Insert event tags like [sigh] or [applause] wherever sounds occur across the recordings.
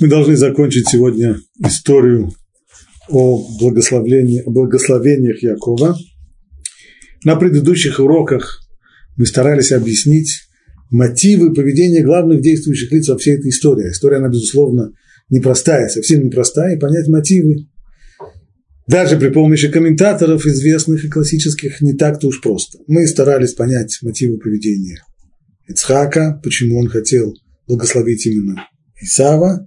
Мы должны закончить сегодня историю о благословении, о благословениях Якова. На предыдущих уроках мы старались объяснить мотивы поведения главных действующих лиц во всей этой истории. История, она, безусловно, непростая, совсем непростая, и понять мотивы даже при помощи комментаторов известных и классических не так-то уж просто. Мы старались понять мотивы поведения Ицхака, почему он хотел благословить именно Исава,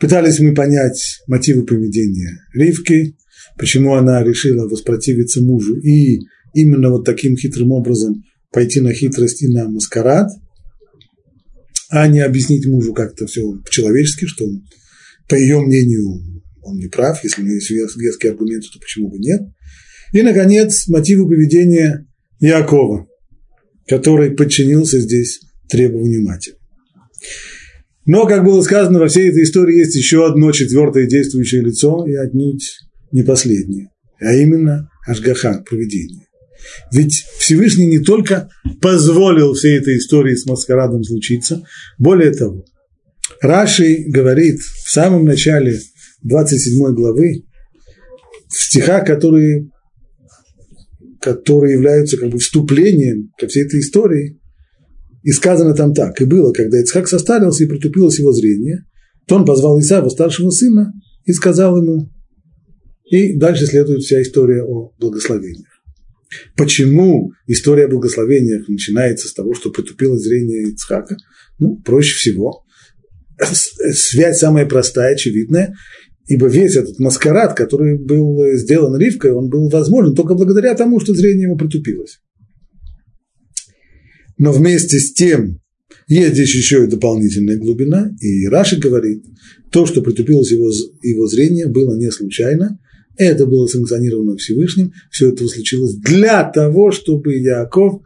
Пытались мы понять мотивы поведения Ривки, почему она решила воспротивиться мужу и именно вот таким хитрым образом пойти на хитрость и на маскарад, а не объяснить мужу как-то все по-человечески, что он, по ее мнению он не прав, если у нее есть веские аргументы, то почему бы нет. И, наконец, мотивы поведения Якова, который подчинился здесь требованию матери. Но, как было сказано, во всей этой истории есть еще одно четвертое действующее лицо, и отнюдь не последнее, а именно Ашгаха, проведение. Ведь Всевышний не только позволил всей этой истории с маскарадом случиться, более того, Раши говорит в самом начале 27 главы, в стихах, которые, которые являются как бы вступлением ко всей этой истории, и сказано там так, и было, когда Ицхак состарился и притупилось его зрение, то он позвал Исава, старшего сына, и сказал ему, и дальше следует вся история о благословениях. Почему история о благословениях начинается с того, что притупилось зрение Ицхака? Ну, проще всего. Связь самая простая, очевидная, ибо весь этот маскарад, который был сделан Ривкой, он был возможен только благодаря тому, что зрение ему притупилось. Но вместе с тем есть здесь еще и дополнительная глубина, и Раши говорит, то, что притупилось его, его зрение, было не случайно, это было санкционировано Всевышним, все это случилось для того, чтобы Яков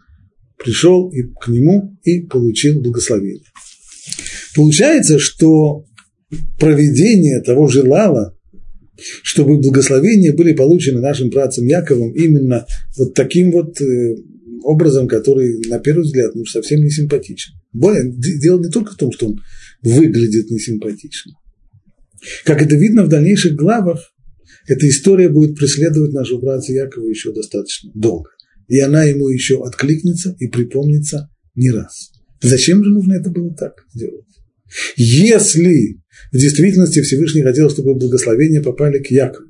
пришел и к нему и получил благословение. Получается, что проведение того желало, чтобы благословения были получены нашим братцем Яковом именно вот таким вот э, образом, который, на первый взгляд, ну, совсем не симпатичен. Более, дело не только в том, что он выглядит несимпатично. Как это видно в дальнейших главах, эта история будет преследовать нашего брата Якова еще достаточно долго. И она ему еще откликнется и припомнится не раз. Зачем же нужно это было так сделать? Если в действительности Всевышний хотел, чтобы благословения попали к Якову,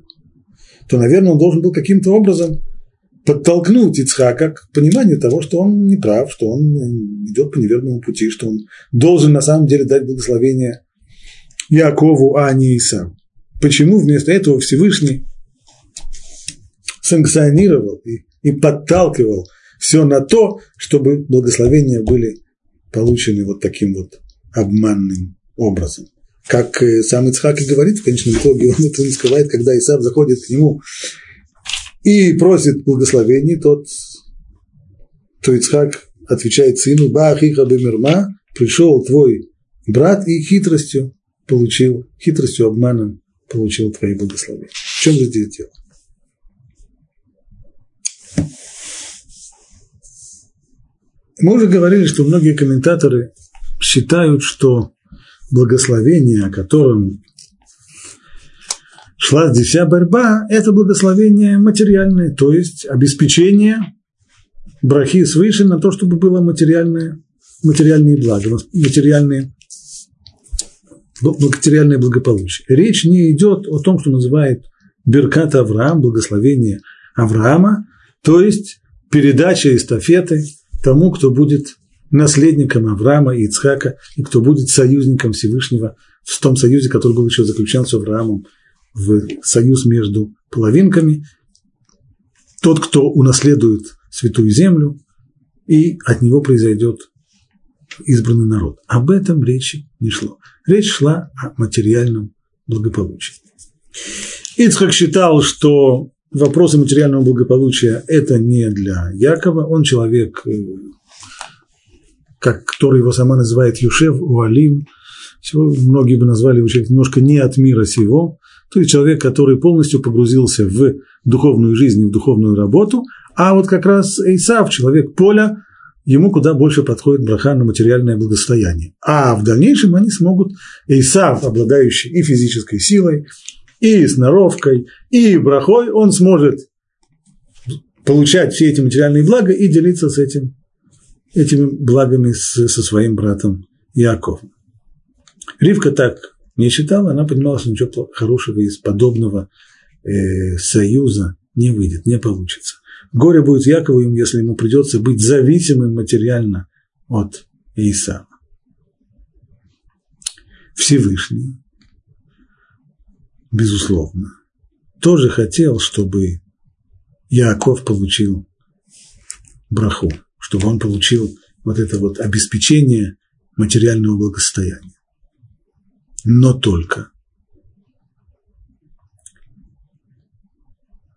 то, наверное, он должен был каким-то образом подтолкнуть Ицхака к пониманию того, что он не прав, что он идет по неверному пути, что он должен на самом деле дать благословение Якову, а не Исаву. Почему вместо этого Всевышний санкционировал и, и подталкивал все на то, чтобы благословения были получены вот таким вот обманным образом. Как э, сам Ицхак и говорит, в конечном итоге он это не скрывает, когда Исав заходит к нему и просит благословений, тот, то Ицхак отвечает сыну, Бахиха бемирма, пришел твой брат и хитростью получил, хитростью, обманом получил твои благословения. В чем же здесь дело? Мы уже говорили, что многие комментаторы считают, что благословение, о котором шла здесь вся борьба, это благословение материальное, то есть обеспечение брахи свыше на то, чтобы было материальное, материальные блага, материальные, материальное благополучие. Речь не идет о том, что называет Беркат Авраам, благословение Авраама, то есть передача эстафеты тому, кто будет наследником Авраама и Ицхака, и кто будет союзником Всевышнего в том союзе, который был еще заключен с Авраамом в союз между половинками, тот, кто унаследует святую землю, и от него произойдет избранный народ. Об этом речи не шло. Речь шла о материальном благополучии. Ицхак считал, что вопросы материального благополучия – это не для Якова. Он человек, э, как, который его сама называет Юшев, Уалим. Многие бы назвали его человек немножко не от мира сего то есть человек, который полностью погрузился в духовную жизнь и в духовную работу, а вот как раз Исав, человек поля, ему куда больше подходит браха на материальное благосостояние. А в дальнейшем они смогут, Исав, обладающий и физической силой, и сноровкой, и брахой, он сможет получать все эти материальные блага и делиться с этим, этими благами с, со своим братом Яковом. Ривка так не считала, она понимала, что ничего хорошего из подобного э, союза не выйдет, не получится. Горе будет Якову, если ему придется быть зависимым материально от Исава. Всевышний, безусловно, тоже хотел, чтобы Яков получил браху, чтобы он получил вот это вот обеспечение материального благосостояния. Но только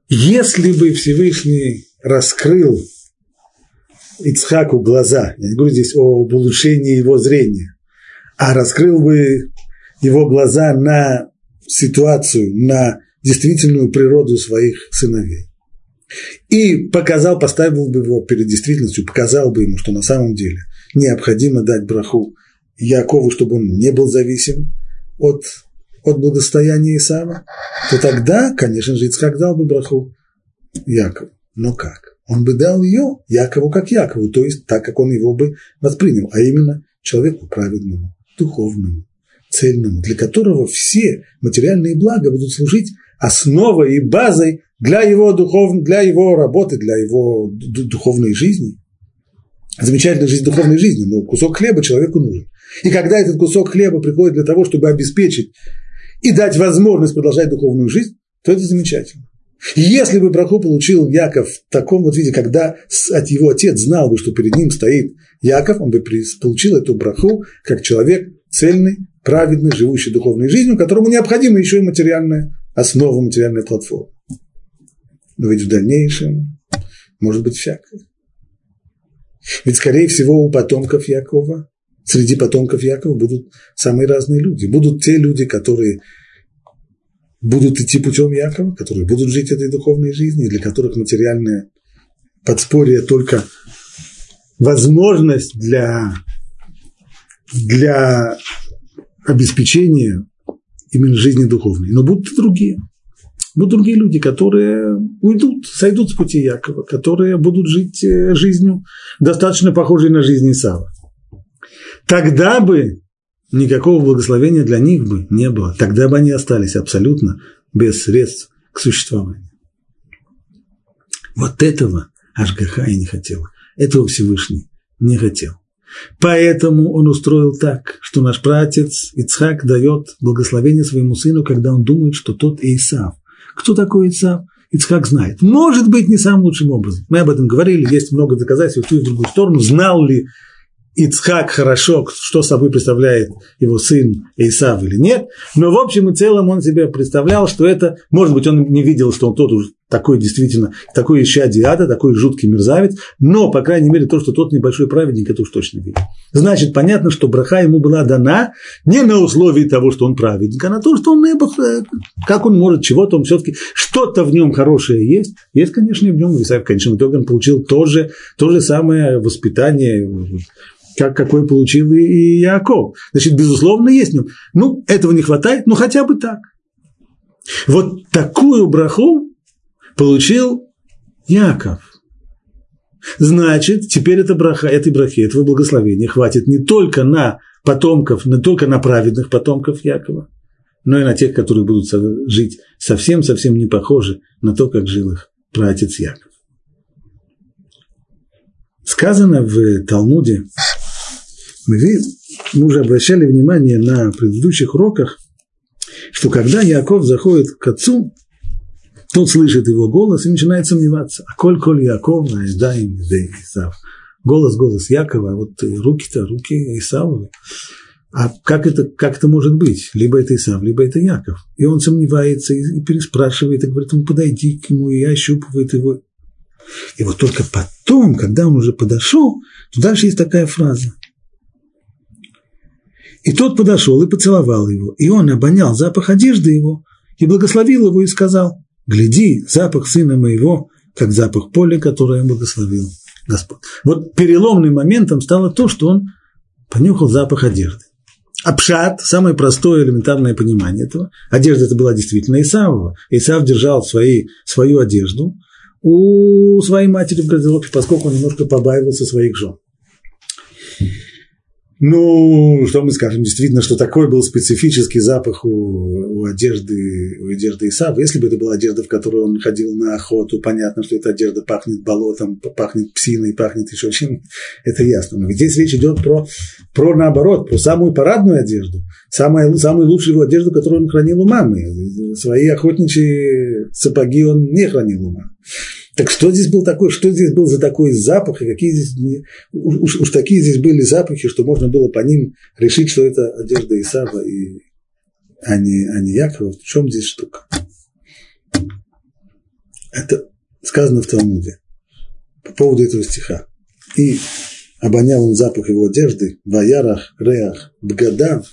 если бы Всевышний раскрыл Ицхаку глаза, я не говорю здесь об улучшении его зрения, а раскрыл бы его глаза на ситуацию, на действительную природу своих сыновей. И показал, поставил бы его перед действительностью, показал бы ему, что на самом деле необходимо дать браху Якову, чтобы он не был зависим от, от благосостояния Исава, то тогда, конечно же, Ицхак дал бы браху Якову. Но как? Он бы дал ее Якову как Якову, то есть так, как он его бы воспринял, а именно человеку праведному, духовному, цельному, для которого все материальные блага будут служить основой и базой для его, духов, для его работы, для его духовной жизни. Замечательная жизнь духовной жизни, но кусок хлеба человеку нужен. И когда этот кусок хлеба приходит для того, чтобы обеспечить и дать возможность продолжать духовную жизнь, то это замечательно. Если бы браху получил Яков в таком вот виде, когда от его отец знал бы, что перед ним стоит Яков, он бы получил эту браху как человек цельный, праведный, живущий духовной жизнью, которому необходима еще и материальная основа, материальная платформа. Но ведь в дальнейшем может быть всякое. Ведь, скорее всего, у потомков Якова, среди потомков Якова будут самые разные люди. Будут те люди, которые будут идти путем Якова, которые будут жить этой духовной жизнью, для которых материальное подспорье только возможность для, для обеспечения именно жизни духовной. Но будут и другие. Будут другие люди, которые уйдут, сойдут с пути Якова, которые будут жить э, жизнью, достаточно похожей на жизнь Исава. Тогда бы никакого благословения для них бы не было. Тогда бы они остались абсолютно без средств к существованию. Вот этого Ашгаха и не хотел. Этого Всевышний не хотел. Поэтому он устроил так, что наш пратец Ицхак дает благословение своему сыну, когда он думает, что тот Исав. Кто такой Исав? Ицхак знает. Может быть, не самым лучшим образом. Мы об этом говорили, есть много доказательств в ту и в другую сторону. Знал ли Ицхак хорошо, что собой представляет его сын Исав или нет, но в общем и целом он себе представлял, что это, может быть, он не видел, что он тот уже такой действительно, такой ища диада, такой жуткий мерзавец, но, по крайней мере, то, что тот небольшой праведник, это уж точно видел. Значит, понятно, что браха ему была дана не на условии того, что он праведник, а на то, что он, как он может, чего-то он все-таки, что-то в нем хорошее есть. Есть, конечно, и в нем, Исаев, в конечном итоге он получил то же, то же самое воспитание, как, какой получил и, Яков. Значит, безусловно, есть в нем. Ну, этого не хватает, но хотя бы так. Вот такую браху получил Яков. Значит, теперь это браха, этой брахи, этого благословения хватит не только на потомков, не только на праведных потомков Якова, но и на тех, которые будут жить совсем-совсем не похожи на то, как жил их праотец Яков. Сказано в Талмуде, мы, мы уже обращали внимание на предыдущих уроках, что когда Яков заходит к отцу, тот слышит его голос и начинает сомневаться. А коль коль Яков, да им Исав. Голос, голос Якова, а вот руки-то, руки Исавовы. А как это, как это может быть? Либо это Исав, либо это Яков. И он сомневается и, переспрашивает, и говорит, ему подойди к нему, и ощупывает его. И вот только потом, когда он уже подошел, то дальше есть такая фраза. И тот подошел и поцеловал его, и он обонял запах одежды его, и благословил его, и сказал, «Гляди, запах сына моего, как запах поля, которое благословил Господь. Вот переломным моментом стало то, что он понюхал запах одежды. Апшат, самое простое элементарное понимание этого. Одежда это была действительно Исавова. Исав держал свои, свою одежду у своей матери в гардеробе, поскольку он немножко побаивался своих жен. Ну, что мы скажем, действительно, что такой был специфический запах у, у одежды, у одежды Исава. Если бы это была одежда, в которой он ходил на охоту, понятно, что эта одежда пахнет болотом, пахнет псиной, пахнет еще чем, это ясно. Но здесь речь идет про, про наоборот, про самую парадную одежду, самую, самую лучшую его одежду, которую он хранил у мамы. Свои охотничьи сапоги он не хранил у мамы. Так что здесь был такой, что здесь был за такой запах, и какие здесь, уж, уж такие здесь были запахи, что можно было по ним решить, что это одежда Исава, и, а, не, а не Якова. В чем здесь штука? Это сказано в Талмуде по поводу этого стиха. И обонял он запах его одежды, ваярах, реах, бгадав,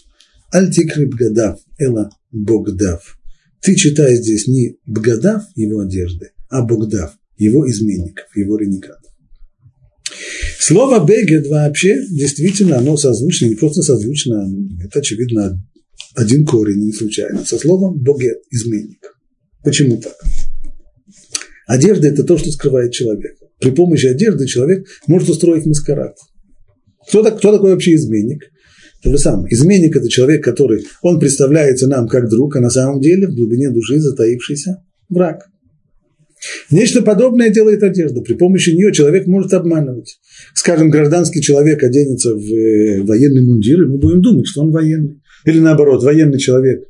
альтикри бгадав, эла богдав. Ты читаешь здесь не бгадав его одежды, а богдав его изменников, его ренегатов. Слово «бегет» вообще действительно оно созвучно, не просто созвучно, это, очевидно, один корень, не случайно, со словом «богет» – изменник. Почему так? Одежда – это то, что скрывает человека. При помощи одежды человек может устроить маскарад. Кто, кто такой вообще изменник? То же самое. Изменник – это человек, который, он представляется нам как друг, а на самом деле в глубине души затаившийся враг. Нечто подобное делает одежда. При помощи нее человек может обманывать. Скажем, гражданский человек оденется в э, военный мундир, и мы будем думать, что он военный. Или наоборот, военный человек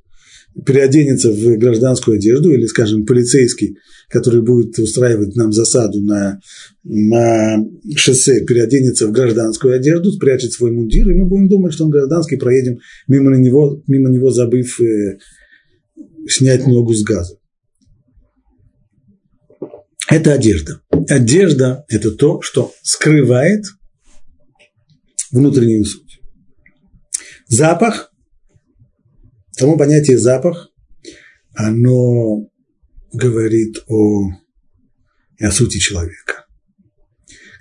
переоденется в гражданскую одежду, или, скажем, полицейский, который будет устраивать нам засаду на, на шоссе, переоденется в гражданскую одежду, спрячет свой мундир, и мы будем думать, что он гражданский, проедем мимо него, мимо него забыв э, снять ногу с газа. Это одежда. Одежда – это то, что скрывает внутреннюю суть. Запах, само понятие запах, оно говорит о, о сути человека.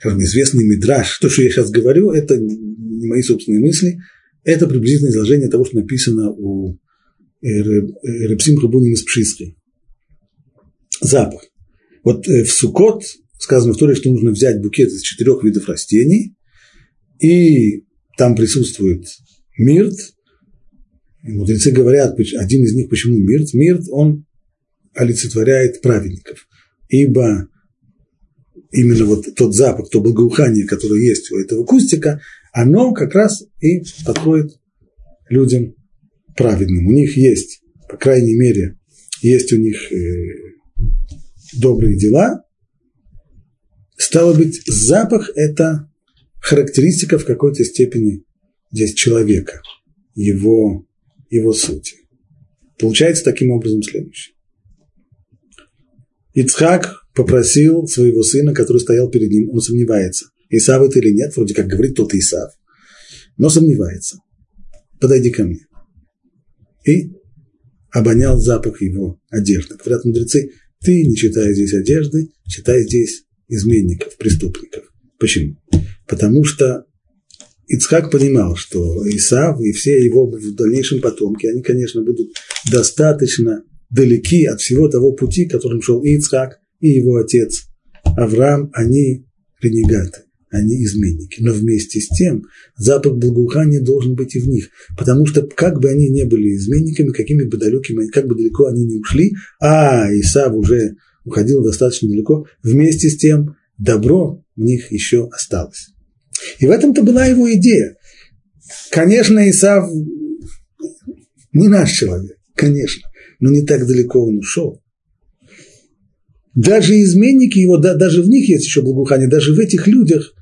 Как известный мидраж, то, что я сейчас говорю, это не мои собственные мысли, это приблизительное изложение того, что написано у Репсим Хабунин из Пшиски. Запах. Вот э, в Сукот сказано в Торе, что нужно взять букет из четырех видов растений, и там присутствует мирт. И мудрецы говорят, один из них почему мирт? Мирт, он олицетворяет праведников. Ибо именно вот тот запах, то благоухание, которое есть у этого кустика, оно как раз и подходит людям праведным. У них есть, по крайней мере, есть у них э, добрые дела, стало быть, запах – это характеристика в какой-то степени здесь человека, его, его сути. Получается таким образом следующее. Ицхак попросил своего сына, который стоял перед ним, он сомневается, Исав это или нет, вроде как говорит тот Исав, но сомневается. Подойди ко мне. И обонял запах его одежды. Говорят мудрецы, ты не читай здесь одежды, читай здесь изменников, преступников. Почему? Потому что Ицхак понимал, что Исав и все его в дальнейшем потомки, они, конечно, будут достаточно далеки от всего того пути, которым шел Ицхак, и его отец Авраам, они ренегаты они изменники. Но вместе с тем запах благоухания должен быть и в них, потому что как бы они не были изменниками, какими бы далекими, как бы далеко они не ушли, а Исав уже уходил достаточно далеко, вместе с тем добро в них еще осталось. И в этом-то была его идея. Конечно, Исав не наш человек, конечно, но не так далеко он ушел. Даже изменники его, да, даже в них есть еще благоухание, даже в этих людях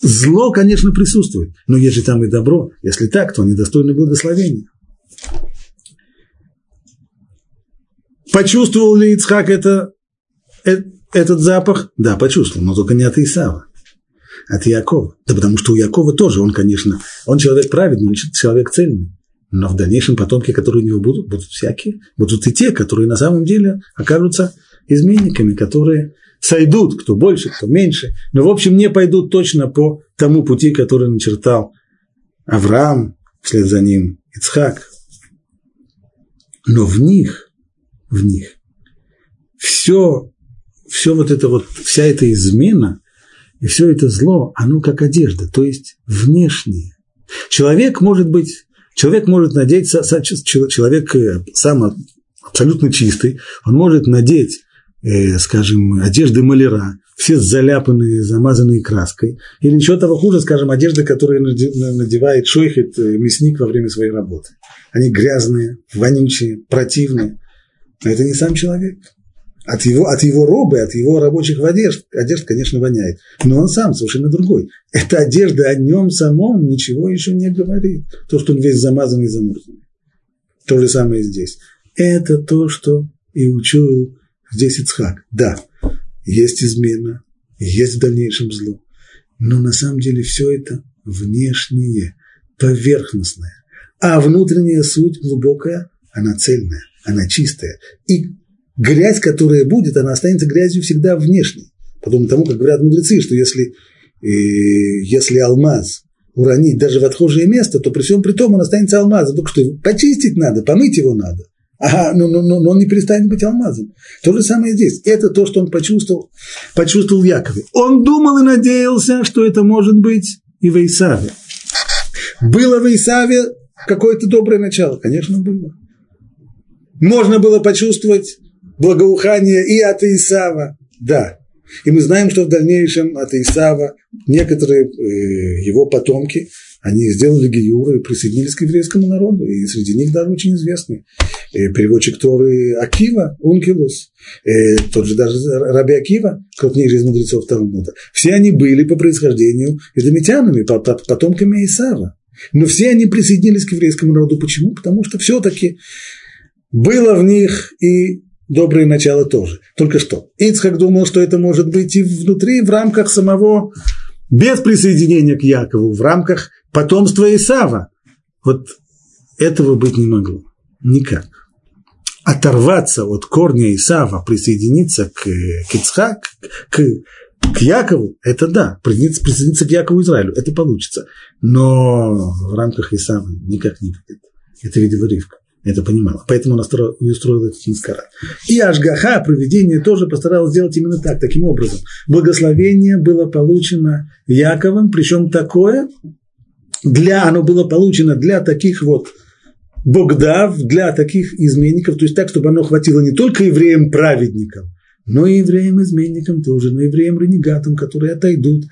Зло, конечно, присутствует, но если там и добро, если так, то они достойны благословения. Почувствовал ли Ицхак это, э, этот запах? Да, почувствовал, но только не от Исава, от Якова. Да потому что у Якова тоже, он, конечно, он человек праведный, человек цельный. Но в дальнейшем потомки, которые у него будут, будут всякие. Будут и те, которые на самом деле окажутся изменниками, которые сойдут, кто больше, кто меньше, но, в общем, не пойдут точно по тому пути, который начертал Авраам, вслед за ним Ицхак. Но в них, в них, все, все вот это вот, вся эта измена и все это зло, оно как одежда, то есть внешнее. Человек может быть, человек может надеть, человек э, сам абсолютно чистый, он может надеть э, скажем, одежды маляра, все заляпанные, замазанные краской, или еще того хуже, скажем, одежды, которые надевает шойхет э, мясник во время своей работы. Они грязные, вонючие, противные. Но это не сам человек. От его, от его робы, от его рабочих одежд, одежд, конечно, воняет. Но он сам совершенно другой. Эта одежда о нем самом ничего еще не говорит. То, что он весь замазанный и замурзанный. То же самое здесь. Это то, что и учил Здесь Ицхак. Да, есть измена, есть в дальнейшем зло. Но на самом деле все это внешнее, поверхностное. А внутренняя суть глубокая, она цельная, она чистая. И грязь, которая будет, она останется грязью всегда внешней. Подобно тому, как говорят мудрецы, что если, э, если алмаз уронить даже в отхожее место, то при всем при том он останется алмазом. Только что почистить надо, помыть его надо. Но, но, но, но он не перестанет быть алмазом. То же самое здесь. Это то, что он почувствовал, почувствовал в Якове. Он думал и надеялся, что это может быть и в Исаве. Было в Исаве какое-то доброе начало? Конечно, было. Можно было почувствовать благоухание и от Исава. Да. И мы знаем, что в дальнейшем от Исава некоторые э, его потомки они сделали гиюр и присоединились к еврейскому народу, и среди них даже очень известный э, переводчик Торы Акива, Ункилус, э, тот же даже Раби Акива, крупнейший из мудрецов Талмуда. Все они были по происхождению эдомитянами, потомками Исава. Но все они присоединились к еврейскому народу. Почему? Потому что все-таки было в них и доброе начало тоже. Только что. Ицхак думал, что это может быть и внутри, в рамках самого, без присоединения к Якову, в рамках потомство Исава. Вот этого быть не могло. Никак. Оторваться от корня Исава, присоединиться к, к к, к Якову, это да, присоединиться, присоединиться к Якову Израилю, это получится. Но в рамках Исава никак не будет. Это, видимо, Ривка это понимала. Поэтому она и устроила этот маскарад. И Ашгаха, проведение, тоже постаралась сделать именно так, таким образом. Благословение было получено Яковом, причем такое, для, оно было получено для таких вот богдав, для таких изменников, то есть так, чтобы оно хватило не только евреям-праведникам, но и евреям-изменникам тоже, но и евреям-ренегатам, которые отойдут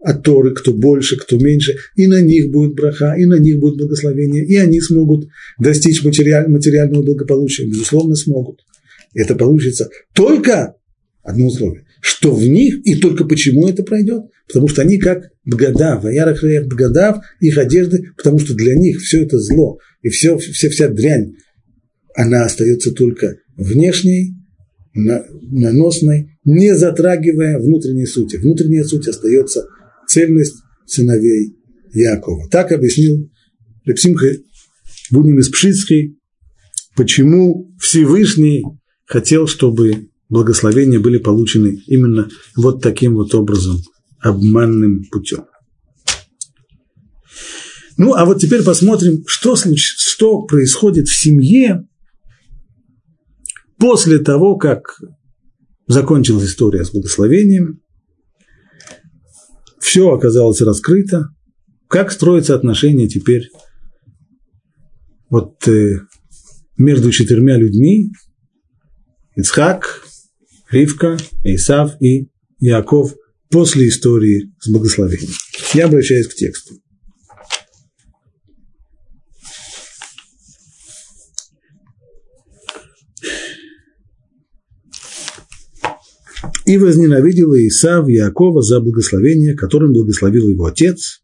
от Торы, кто больше, кто меньше, и на них будет браха, и на них будет благословение, и они смогут достичь материаль, материального благополучия, безусловно, смогут. Это получится только одно условие, что в них, и только почему это пройдет, потому что они как бгадав, ваярах бгадав, их одежды, потому что для них все это зло, и все, все, вся дрянь, она остается только внешней, наносной, не затрагивая внутренней сути. Внутренняя суть остается цельность сыновей Якова. Так объяснил Репсимха Бунин из Пшицкий, почему Всевышний хотел, чтобы благословения были получены именно вот таким вот образом, обманным путем. Ну, а вот теперь посмотрим, что, что происходит в семье после того, как закончилась история с благословением, все оказалось раскрыто, как строятся отношения теперь вот э, между четырьмя людьми, Ицхак, Ривка, Исав и Яков после истории с благословением. Я обращаюсь к тексту. И возненавидел Исав Якова за благословение, которым благословил его отец.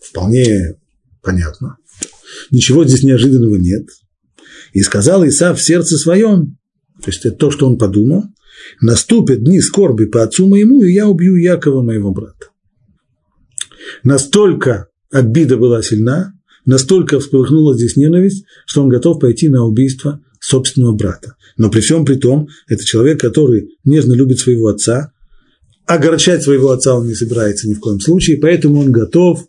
Вполне понятно. Ничего здесь неожиданного нет. И сказал Исав в сердце своем, то есть это то, что он подумал, наступят дни скорби по отцу моему, и я убью Якова, моего брата. Настолько обида была сильна, настолько вспыхнула здесь ненависть, что он готов пойти на убийство собственного брата. Но при всем при том, это человек, который нежно любит своего отца, огорчать своего отца он не собирается ни в коем случае, поэтому он готов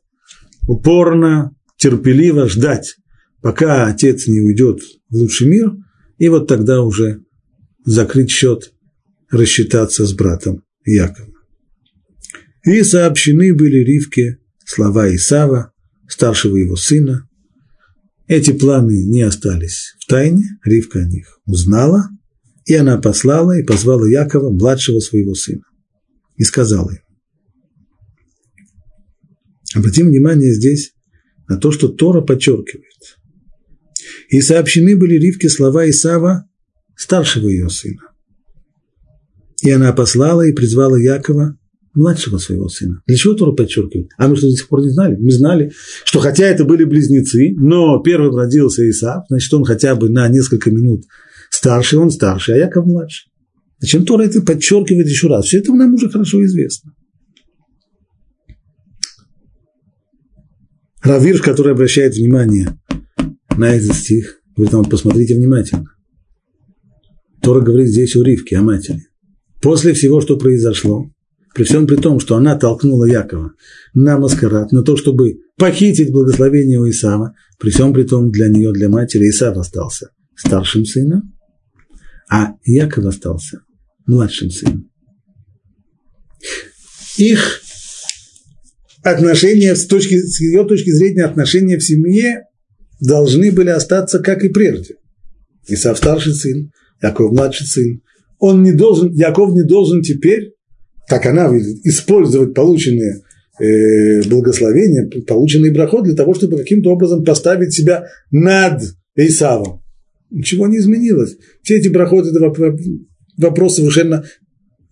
упорно, терпеливо ждать, пока отец не уйдет в лучший мир, и вот тогда уже закрыть счет, рассчитаться с братом Яковом. И сообщены были Ривке слова Исава, старшего его сына. Эти планы не остались в тайне, Ривка о них узнала, и она послала и позвала Якова, младшего своего сына, и сказала ему. Обратим внимание здесь на то, что Тора подчеркивает. И сообщены были Ривке слова Исава, старшего ее сына. И она послала и призвала Якова, младшего своего сына. Для чего Тора подчеркивает? А мы что, до сих пор не знали? Мы знали, что хотя это были близнецы, но первым родился Исав, значит, он хотя бы на несколько минут старше, он старше, а Яков младше. Зачем Тора это подчеркивает еще раз? Все это нам уже хорошо известно. Равирш, который обращает внимание на этот стих, говорит вам, посмотрите внимательно. Тора говорит здесь о Ривке, о матери. После всего, что произошло, при всем при том, что она толкнула Якова на маскарад, на то, чтобы похитить благословение у Исава, при всем при том для нее, для матери, Исав остался старшим сыном, а Яков остался младшим сыном. Их отношения, с, точки, с ее точки зрения, отношения в семье должны были остаться как и прежде. Исав старший сын, Яков младший сын. Он не должен, Яков не должен теперь, так она видит, использовать полученные э, благословения, полученный брахот для того, чтобы каким-то образом поставить себя над Исавом. Ничего не изменилось. Все эти браходы – это вопрос совершенно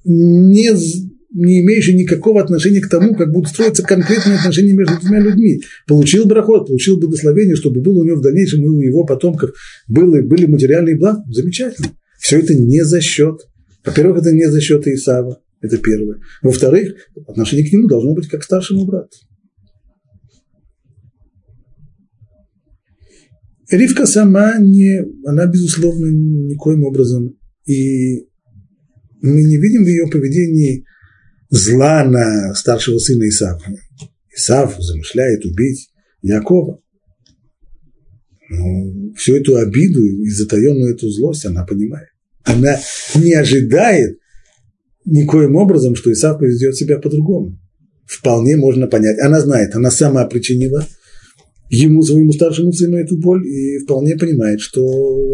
не не имеющий никакого отношения к тому, как будут строиться конкретные отношения между двумя людьми. Получил брахот, получил благословение, чтобы было у него в дальнейшем и у его потомков были, были материальные блага. Замечательно. Все это не за счет. Во-первых, это не за счет Исава. Это первое. Во-вторых, отношение к нему должно быть как к старшему брату. Ривка сама не, она, безусловно, никоим образом, и мы не видим в ее поведении зла на старшего сына Исава. Исав замышляет убить Якова. Но всю эту обиду и затаенную эту злость она понимает. Она не ожидает никоим образом, что Исав поведет себя по-другому. Вполне можно понять. Она знает, она сама причинила ему, своему старшему сыну, эту боль, и вполне понимает, что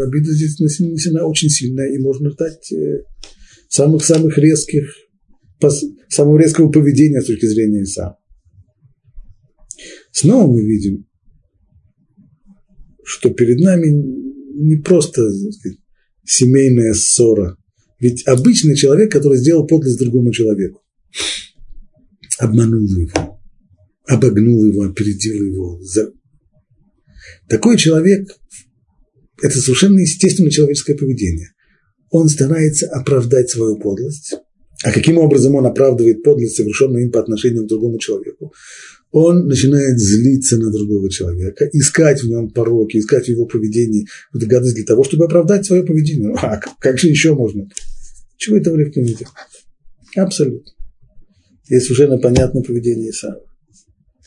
обида здесь нанесена очень сильная, и можно ждать э, самых-самых резких самого резкого поведения с точки зрения Иса. Снова мы видим, что перед нами не просто сказать, семейная ссора, ведь обычный человек, который сделал подлость другому человеку, обманул его, обогнул его, опередил его. Такой человек – это совершенно естественное человеческое поведение. Он старается оправдать свою подлость, а каким образом он оправдывает подлость, совершенную им по отношению к другому человеку? Он начинает злиться на другого человека, искать в нем пороки, искать в его поведении эту гадость для того, чтобы оправдать свое поведение. А как же еще можно? Чего этого легко не делать? Абсолютно. Есть совершенно понятное поведение Исава.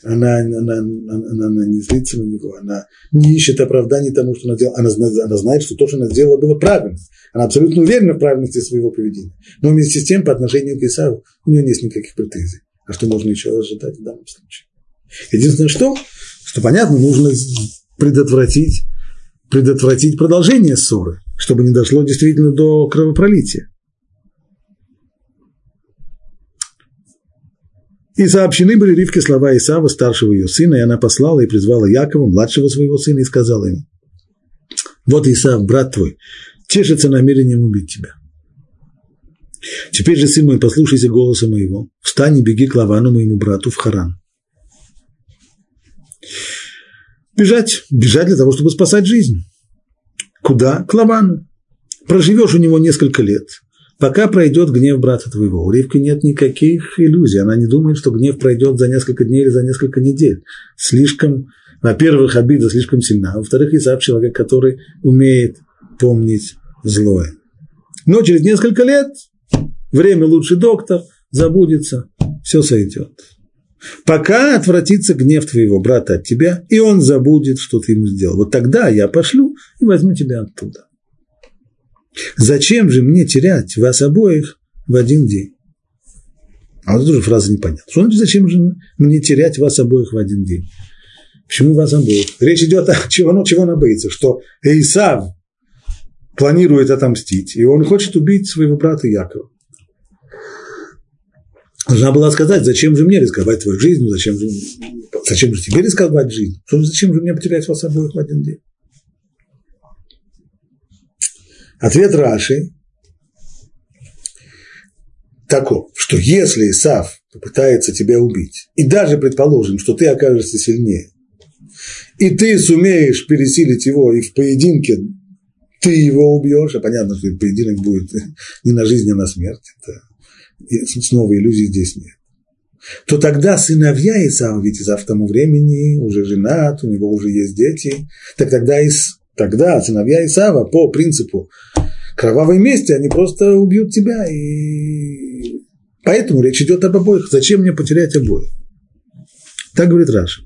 Она, она, она, она не злится на него, она не ищет оправданий тому, что она делала. Она, она знает, что то, что она сделала, было правильно. Она абсолютно уверена в правильности своего поведения. Но вместе с тем, по отношению к Исаву, у нее нет никаких претензий. А что можно еще ожидать в данном случае? Единственное, что, что понятно, нужно предотвратить, предотвратить продолжение ссоры, чтобы не дошло действительно до кровопролития. И сообщены были Ривке слова Исава, старшего ее сына, и она послала и призвала Якова, младшего своего сына, и сказала ему, вот Исав, брат твой, тешится намерением убить тебя. Теперь же, сын мой, послушайся голоса моего, встань и беги к Лавану, моему брату, в Харан. Бежать, бежать для того, чтобы спасать жизнь. Куда? К Лавану. Проживешь у него несколько лет, пока пройдет гнев брата твоего. У Ривки нет никаких иллюзий. Она не думает, что гнев пройдет за несколько дней или за несколько недель. Слишком, во-первых, обида слишком сильна. Во-вторых, Исаак человек, который умеет помнить злое. Но через несколько лет время лучший доктор, забудется, все сойдет. Пока отвратится гнев твоего брата от тебя, и он забудет, что ты ему сделал. Вот тогда я пошлю и возьму тебя оттуда. Зачем же мне терять вас обоих в один день? А вот тоже фраза непонятна. Зачем же мне терять вас обоих в один день? Почему вас обоих? Речь идет о [laughs] чего, ну, чего она боится, что Исав планирует отомстить, и он хочет убить своего брата Якова. Должна была сказать, зачем же мне рисковать твою жизнь, зачем же, зачем же тебе рисковать жизнь, зачем же мне потерять вас обоих в один день. Ответ Раши таков, что если Исав попытается тебя убить, и даже предположим, что ты окажешься сильнее, и ты сумеешь пересилить его, и в поединке ты его убьешь, а понятно, что поединок будет [laughs] не на жизнь, а на смерть, это снова иллюзий здесь нет, то тогда сыновья Исава, ведь Исав к тому времени уже женат, у него уже есть дети, так тогда, Ис, тогда сыновья Исава по принципу кровавой мести, они просто убьют тебя, и поэтому речь идет об обоих. Зачем мне потерять обоих? Так говорит Раша.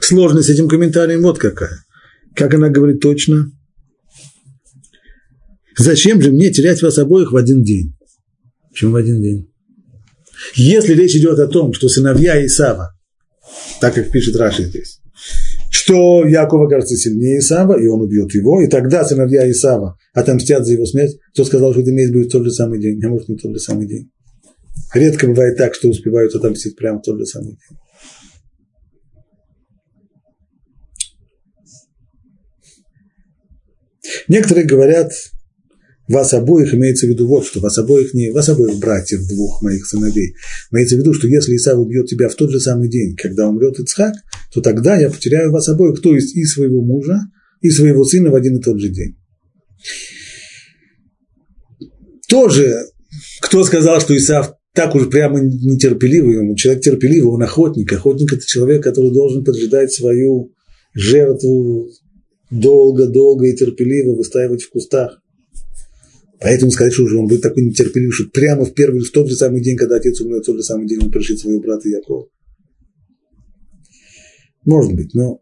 Сложность с этим комментарием вот какая. Как она говорит точно? Зачем же мне терять вас обоих в один день? Почему в один день? Если речь идет о том, что сыновья Исава, так как пишет Раши здесь, что Яков окажется сильнее Исава, и он убьет его, и тогда сыновья Исава отомстят за его смерть, кто сказал, что это имеет быть в тот же самый день, а может не в тот же самый день. Редко бывает так, что успевают отомстить прямо в тот же самый день. Некоторые говорят, вас обоих имеется в виду вот что, вас обоих не, вас обоих братьев, двух моих сыновей. Имеется в виду, что если Исав убьет тебя в тот же самый день, когда умрет Ицхак, то тогда я потеряю вас обоих, то есть и своего мужа, и своего сына в один и тот же день. Тоже, кто сказал, что Исав так уж прямо нетерпеливый, он человек терпеливый, он охотник. Охотник – это человек, который должен поджидать свою жертву долго-долго и терпеливо выстаивать в кустах. Поэтому сказать, что уже он будет такой нетерпеливый, что прямо в первый, в тот же самый день, когда отец умрет, в тот же самый день он пришит своего брата Якова. Может быть, но...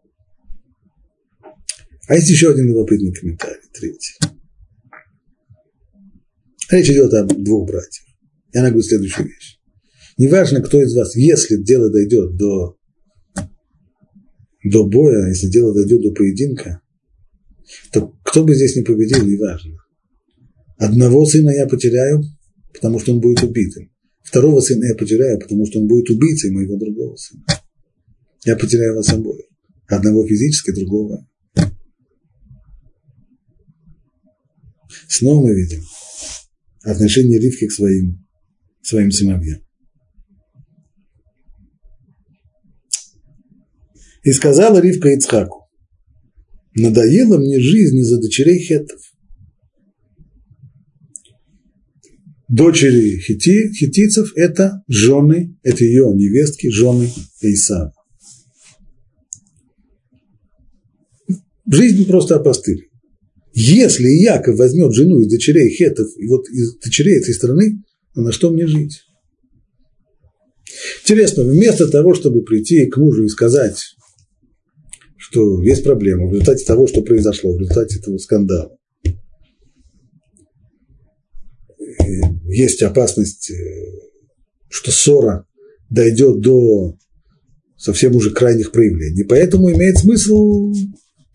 А есть еще один любопытный комментарий, третий. Речь идет о двух братьях. Я говорю следующую вещь. Неважно, кто из вас, если дело дойдет до, до боя, если дело дойдет до поединка, то кто бы здесь не победил, неважно. Одного сына я потеряю, потому что он будет убитым. Второго сына я потеряю, потому что он будет убийцей моего другого сына. Я потеряю вас обоих. Одного физически, другого. Снова мы видим отношение Ривки к своим, своим сыновьям. И сказала Ривка Ицхаку, надоела мне жизнь из-за дочерей хетов. Дочери хити, хитицев – это жены, это ее невестки, жены Исава. Жизнь просто опостыль. Если Яков возьмет жену из дочерей хетов, и вот из дочерей этой страны, то на что мне жить? Интересно, вместо того, чтобы прийти к мужу и сказать, что есть проблема в результате того, что произошло, в результате этого скандала, есть опасность, э, что ссора дойдет до совсем уже крайних проявлений. Поэтому имеет смысл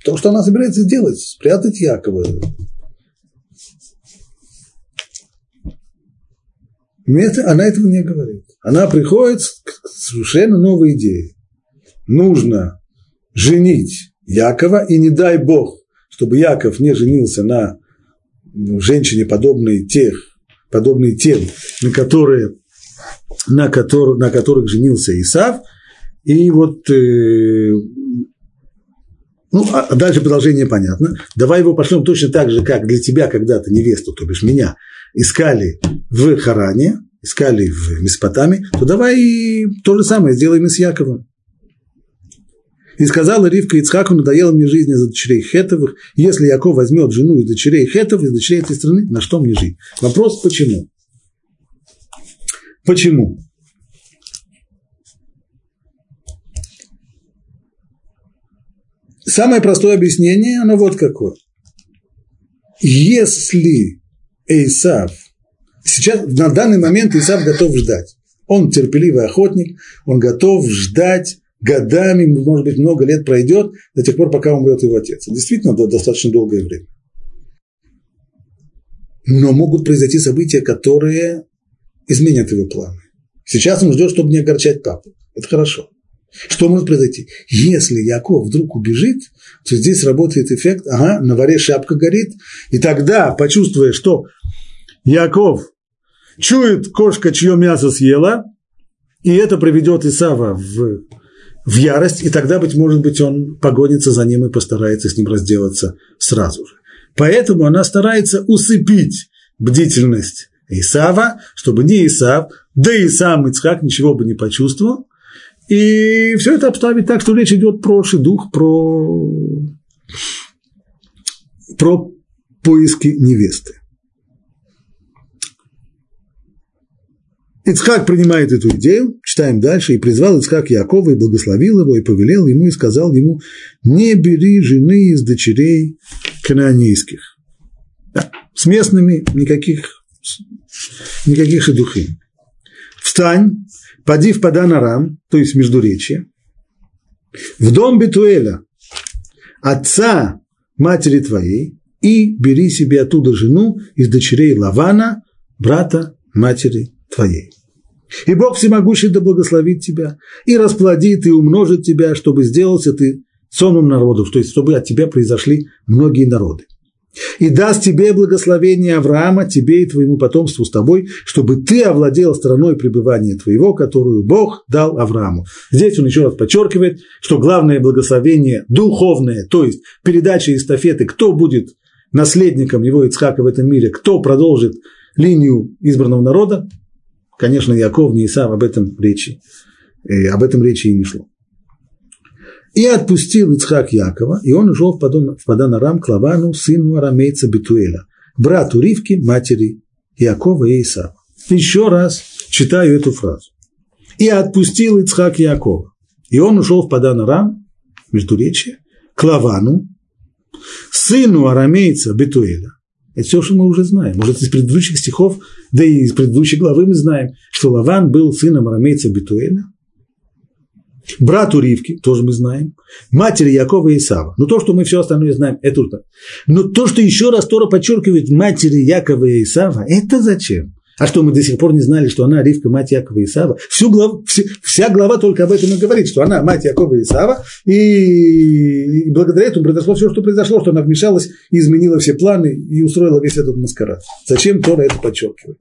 то, что она собирается сделать, спрятать Якова. Она этого не говорит. Она приходит к совершенно новой идее. Нужно женить Якова, и не дай Бог, чтобы Яков не женился на женщине, подобной тех, подобные тем, на которые, на, которые, на которых женился Исав. И вот, э, ну, а дальше продолжение понятно. Давай его пошлем точно так же, как для тебя когда-то невесту, то бишь меня, искали в Харане, искали в Меспотаме, то давай то же самое сделаем и с Яковом. И сказала Ривка Ицхаку, надоела мне жизнь из-за дочерей Хетовых. Если Яков возьмет жену из дочерей Хетов, из дочерей этой страны, на что мне жить? Вопрос, почему? Почему? Самое простое объяснение, оно вот какое. Если Эйсав, сейчас на данный момент Исав готов ждать. Он терпеливый охотник, он готов ждать годами, может быть, много лет пройдет, до тех пор, пока умрет его отец. Действительно, достаточно долгое время. Но могут произойти события, которые изменят его планы. Сейчас он ждет, чтобы не огорчать папу. Это хорошо. Что может произойти? Если Яков вдруг убежит, то здесь работает эффект, ага, на варе шапка горит, и тогда, почувствуя, что Яков чует кошка, чье мясо съела, и это приведет Исава в, в ярость, и тогда, быть может быть, он погонится за ним и постарается с ним разделаться сразу же. Поэтому она старается усыпить бдительность Исава, чтобы ни Исав, да и сам Ицхак ничего бы не почувствовал, и все это обставить так, что речь идет про шедух, про, про поиски невесты. Ицхак принимает эту идею, читаем дальше, и призвал Ицхак Якова, и благословил его, и повелел ему, и сказал ему, не бери жены из дочерей кананейских. Да, с местными никаких, никаких шедухим. Встань, поди в Падан-Арам, то есть Междуречье, в дом Бетуэля, отца матери твоей, и бери себе оттуда жену из дочерей Лавана, брата матери твоей. И Бог всемогущий да благословит тебя, и расплодит, и умножит тебя, чтобы сделался ты сонным народов, то есть чтобы от тебя произошли многие народы и даст тебе благословение Авраама, тебе и твоему потомству с тобой, чтобы ты овладел страной пребывания твоего, которую Бог дал Аврааму. Здесь он еще раз подчеркивает, что главное благословение духовное, то есть передача эстафеты, кто будет наследником его Ицхака в этом мире, кто продолжит линию избранного народа, конечно, Яков, не Исав, об этом речи, э, об этом речи и не шло. И отпустил Ицхак Якова, и он ушел в Падан Арам к Лавану, сыну арамейца Бетуэля, брату Ривки, матери Якова и Исава. Еще раз читаю эту фразу. И отпустил Ицхак Якова, и он ушел в Падан Арам, междуречие, к Лавану, сыну арамейца Бетуэля. Это все, что мы уже знаем. Может, из предыдущих стихов, да и из предыдущей главы мы знаем, что Лаван был сыном арамейца Бетуэля, брату Ривки, тоже мы знаем, матери Якова и Исава. Но то, что мы все остальное знаем, это уже. Но то, что еще раз Тора подчеркивает матери Якова и Исава, это зачем? А что, мы до сих пор не знали, что она Ривка, мать Якова и Исава? Всю глав, вся, вся глава только об этом и говорит, что она мать Якова и Исава, и, и благодаря этому произошло все, что произошло, что она вмешалась и изменила все планы и устроила весь этот маскарад. Зачем Тора это подчеркивает?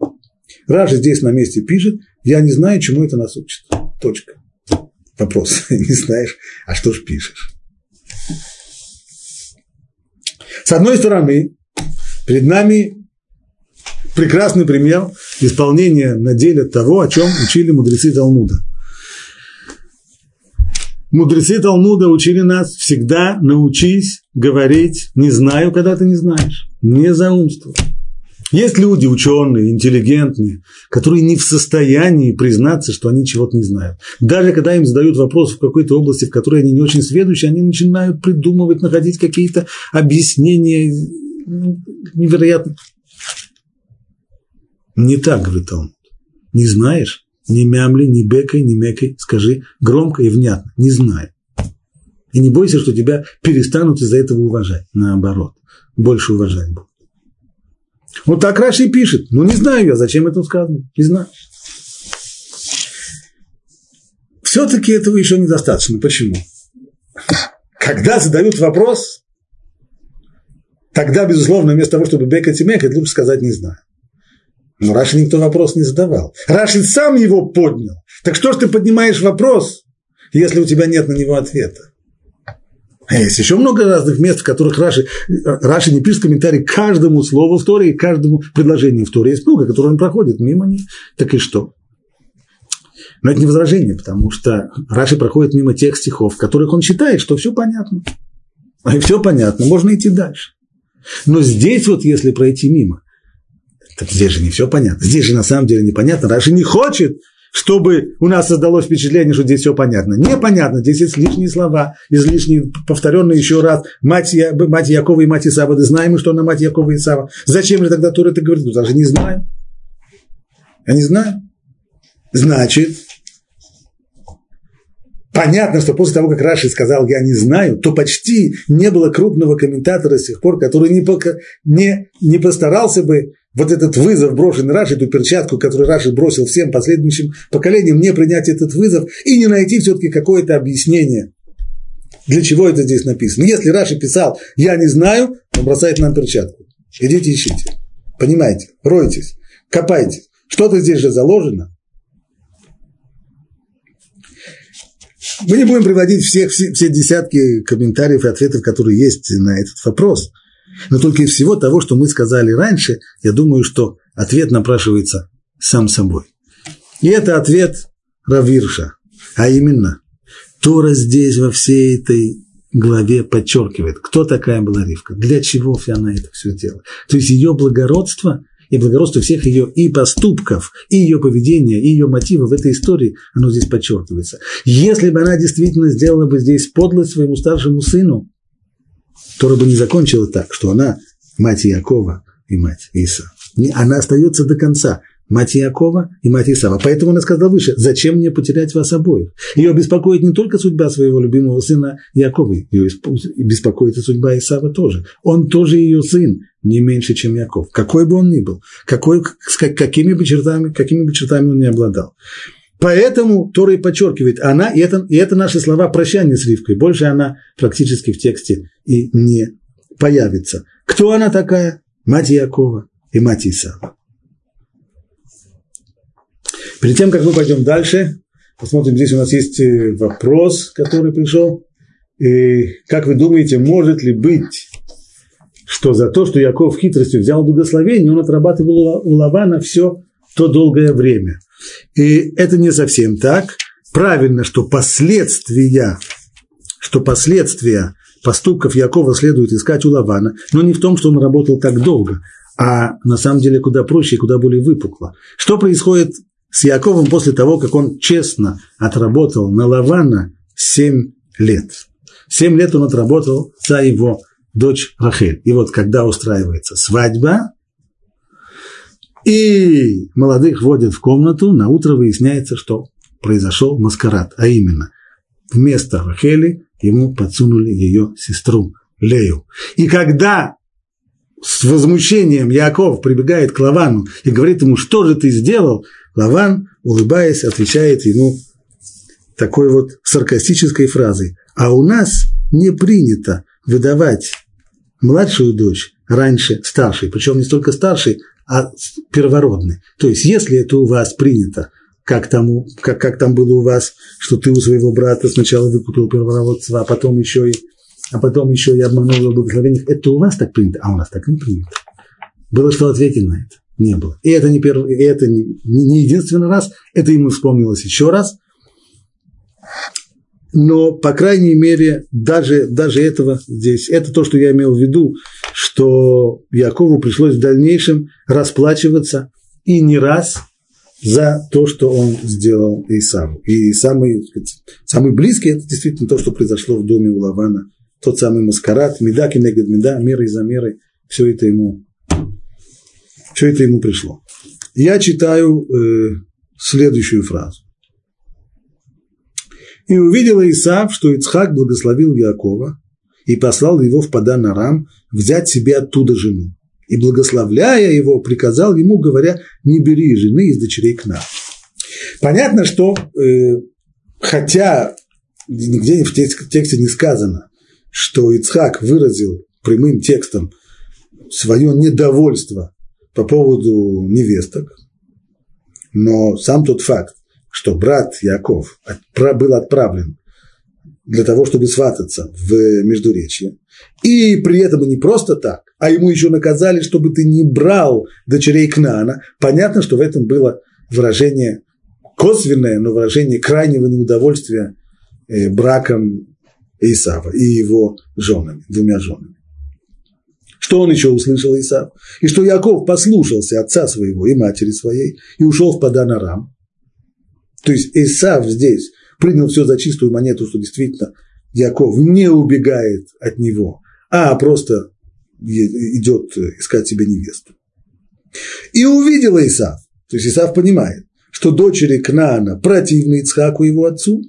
Ражи здесь на месте пишет, я не знаю, чему это нас учит. Точка. Вопрос, [laughs] не знаешь, а что ж пишешь? С одной стороны, перед нами прекрасный пример исполнения на деле того, о чем учили мудрецы Талмуда. Мудрецы Талмуда учили нас всегда научись говорить «не знаю, когда ты не знаешь», не заумствуй. Есть люди, ученые, интеллигентные, которые не в состоянии признаться, что они чего-то не знают. Даже когда им задают вопрос в какой-то области, в которой они не очень сведущие, они начинают придумывать, находить какие-то объяснения. Невероятно. Не так, говорит он. Не знаешь? Не мямли, не бекай, не мекай. Скажи громко и внятно. Не знаю. И не бойся, что тебя перестанут из-за этого уважать. Наоборот. Больше уважать будут. Вот так Раши пишет. Ну, не знаю я, зачем это сказано. Не знаю. Все-таки этого еще недостаточно. Почему? Когда задают вопрос, тогда, безусловно, вместо того, чтобы бекать и мекать, лучше сказать «не знаю». Но Раши никто вопрос не задавал. Раши сам его поднял. Так что ж ты поднимаешь вопрос, если у тебя нет на него ответа? А есть еще много разных мест, в которых Раши, Раши не пишет комментарий к каждому слову в Торе и каждому предложению в Торе. Есть много, которые он проходит мимо них. Так и что? Но это не возражение, потому что Раши проходит мимо тех стихов, в которых он считает, что все понятно. И все понятно, можно идти дальше. Но здесь вот, если пройти мимо, так здесь же не все понятно. Здесь же на самом деле непонятно. Раши не хочет, чтобы у нас создалось впечатление, что здесь все понятно. Непонятно, здесь есть лишние слова, излишние, повторенные еще раз. Мать, Я, мать Якова и мать Исава, да знаем что она мать Якова и Исава. Зачем же тогда Тур это говорит? Ну, даже не знаю. Я не знаю. Значит, понятно, что после того, как Раши сказал «я не знаю», то почти не было крупного комментатора с тех пор, который не, пока, не, не постарался бы вот этот вызов, брошенный Раши, эту перчатку, которую Раши бросил всем последующим поколениям, не принять этот вызов и не найти все-таки какое-то объяснение, для чего это здесь написано. Если Раши писал «я не знаю», он бросает нам перчатку. Идите ищите. Понимаете, ройтесь, копайте. Что-то здесь же заложено. Мы не будем приводить всех, все, все десятки комментариев и ответов, которые есть на этот вопрос. Но только из всего того, что мы сказали раньше, я думаю, что ответ напрашивается сам собой. И это ответ Равирша. А именно, Тора здесь во всей этой главе подчеркивает, кто такая была Ривка, для чего она это все делала. То есть ее благородство и благородство всех ее и поступков, и ее поведения, и ее мотивов в этой истории, оно здесь подчеркивается. Если бы она действительно сделала бы здесь подлость своему старшему сыну, Тора бы не закончила так, что она мать Якова и мать Иса. Она остается до конца мать Якова и мать Исава. Поэтому она сказала выше, зачем мне потерять вас обоих? Ее беспокоит не только судьба своего любимого сына Якова, ее беспокоит и судьба Исава тоже. Он тоже ее сын, не меньше, чем Яков. Какой бы он ни был, какой, с какими бы чертами, какими бы чертами он не обладал. Поэтому Тора и подчеркивает, она, и это, и это наши слова прощания с Ривкой, больше она практически в тексте и не появится. Кто она такая? Мать Якова и мать Исава. Перед тем, как мы пойдем дальше, посмотрим, здесь у нас есть э, вопрос, который пришел. И как вы думаете, может ли быть, что за то, что Яков хитростью взял благословение, он отрабатывал у Лавана все то долгое время? И это не совсем так. Правильно, что последствия, что последствия поступков Якова следует искать у Лавана, но не в том, что он работал так долго, а на самом деле куда проще и куда более выпукло. Что происходит с Яковом после того, как он честно отработал на Лавана 7 лет? 7 лет он отработал за его дочь Рахель. И вот когда устраивается свадьба, и молодых вводят в комнату, на утро выясняется, что произошел маскарад, а именно вместо Рахели ему подсунули ее сестру Лею. И когда с возмущением Яков прибегает к Лавану и говорит ему, что же ты сделал, Лаван, улыбаясь, отвечает ему такой вот саркастической фразой. А у нас не принято выдавать младшую дочь раньше старшей, причем не столько старшей, а первородный. То есть, если это у вас принято, как там, как, как там было у вас, что ты у своего брата сначала выкупил первородство, а потом еще и, а потом еще и обманул его благословениях, это у вас так принято, а у нас так не принято. Было что ответить на это? Не было. И это не, первый, и это не, не единственный раз, это ему вспомнилось еще раз. Но, по крайней мере, даже, даже этого здесь, это то, что я имел в виду, что Якову пришлось в дальнейшем расплачиваться и не раз за то, что он сделал Исаву. И самый, самый близкий – это действительно то, что произошло в доме у Лавана. Тот самый маскарад, меда кинегад меда, мерой за мерой, все это ему, все это ему пришло. Я читаю э, следующую фразу. «И увидела Исав, что Ицхак благословил Якова и послал его в Падан Арам взять себе оттуда жену. И, благословляя его, приказал ему, говоря, не бери жены из дочерей к нам. Понятно, что э, хотя нигде в тексте не сказано, что Ицхак выразил прямым текстом свое недовольство по поводу невесток, но сам тот факт, что брат Яков был отправлен для того, чтобы свататься в Междуречье. И при этом не просто так, а ему еще наказали, чтобы ты не брал дочерей Кнана. Понятно, что в этом было выражение косвенное, но выражение крайнего неудовольствия э, браком Исава и его женами, двумя женами. Что он еще услышал Исав? И что Яков послушался отца своего и матери своей и ушел в Паданарам. То есть Исав здесь принял все за чистую монету, что действительно Яков не убегает от него, а просто идет искать себе невесту. И увидел Исав, то есть Исав понимает, что дочери Кнаана противны Ицхаку его отцу.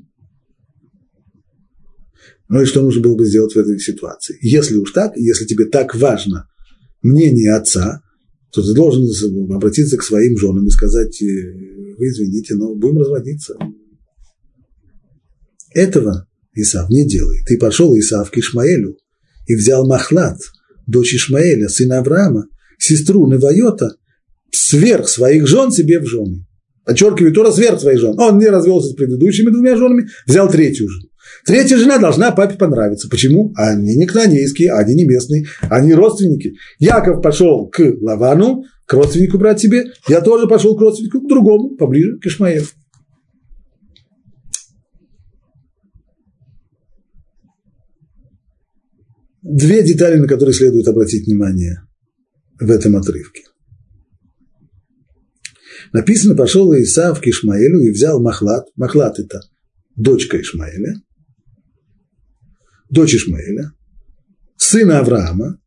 Ну и что нужно было бы сделать в этой ситуации? Если уж так, если тебе так важно мнение отца, то ты должен обратиться к своим женам и сказать, «Э, вы извините, но будем разводиться. Этого Исав не делает. Ты пошел, Исав, к Ишмаэлю и взял Махлад, дочь Ишмаэля, сына Авраама, сестру Невайота, сверх своих жен себе в жены. Подчеркиваю, Тора сверх своих жен. Он не развелся с предыдущими двумя женами, взял третью жену. Третья жена должна папе понравиться. Почему? Они не кнанейские, они не местные, они родственники. Яков пошел к Лавану, к родственнику брать себе. Я тоже пошел к родственнику, к другому, поближе, к Ишмаэлу. Две детали, на которые следует обратить внимание в этом отрывке. Написано, пошел Исаав к Ишмаэлю и взял Махлад. Махлад – это дочка Ишмаэля, дочь Ишмаэля, сына Авраама,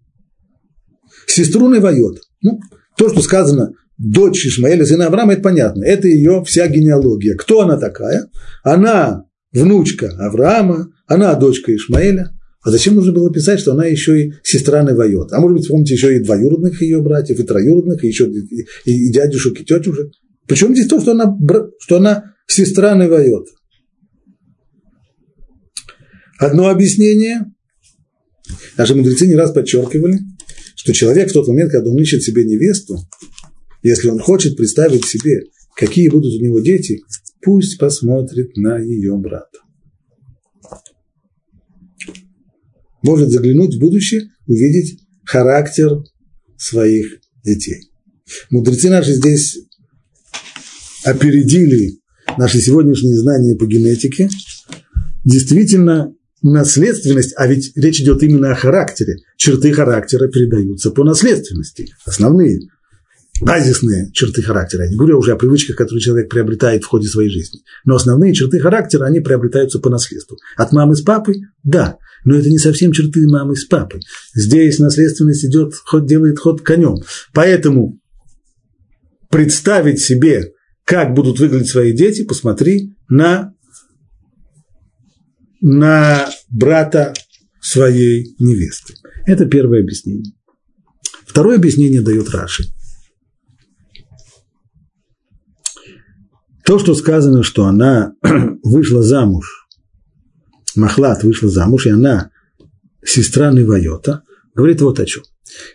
сестру Невайот. Ну, то, что сказано дочь Ишмаэля, сына Авраама, это понятно. Это ее вся генеалогия. Кто она такая? Она внучка Авраама, она дочка Ишмаэля. А зачем нужно было писать, что она еще и сестра Невайот? А может быть, помните, еще и двоюродных ее братьев, и троюродных, и еще и, и дядюшек, и тетюшек. Почему здесь то, что она, что она сестра Невайот? Одно объяснение. Наши мудрецы не раз подчеркивали, что человек в тот момент, когда он ищет себе невесту, если он хочет представить себе, какие будут у него дети, пусть посмотрит на ее брата. Может заглянуть в будущее, увидеть характер своих детей. Мудрецы наши здесь опередили наши сегодняшние знания по генетике. Действительно, наследственность, а ведь речь идет именно о характере, черты характера передаются по наследственности, основные базисные черты характера. Я не говорю уже о привычках, которые человек приобретает в ходе своей жизни. Но основные черты характера, они приобретаются по наследству. От мамы с папой – да, но это не совсем черты мамы с папой. Здесь наследственность идет, ход делает ход конем. Поэтому представить себе, как будут выглядеть свои дети, посмотри на, на брата своей невесты. Это первое объяснение. Второе объяснение дает Раши – То, что сказано, что она [clears throat] вышла замуж, Махлад вышла замуж, и она сестра Невайота, говорит вот о чем.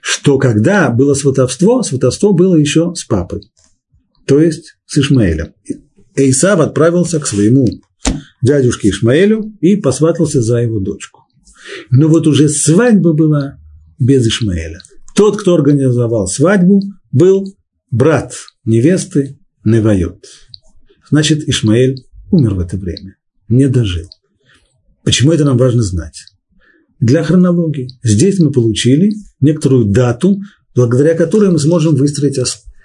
Что когда было сватовство, сватовство было еще с папой, то есть с Ишмаэлем. Эйсав отправился к своему дядюшке Ишмаэлю и посватался за его дочку. Но вот уже свадьба была без Ишмаэля. Тот, кто организовал свадьбу, был брат невесты Невайот. Значит, Ишмаэль умер в это время, не дожил. Почему это нам важно знать? Для хронологии. Здесь мы получили некоторую дату, благодаря которой мы сможем выстроить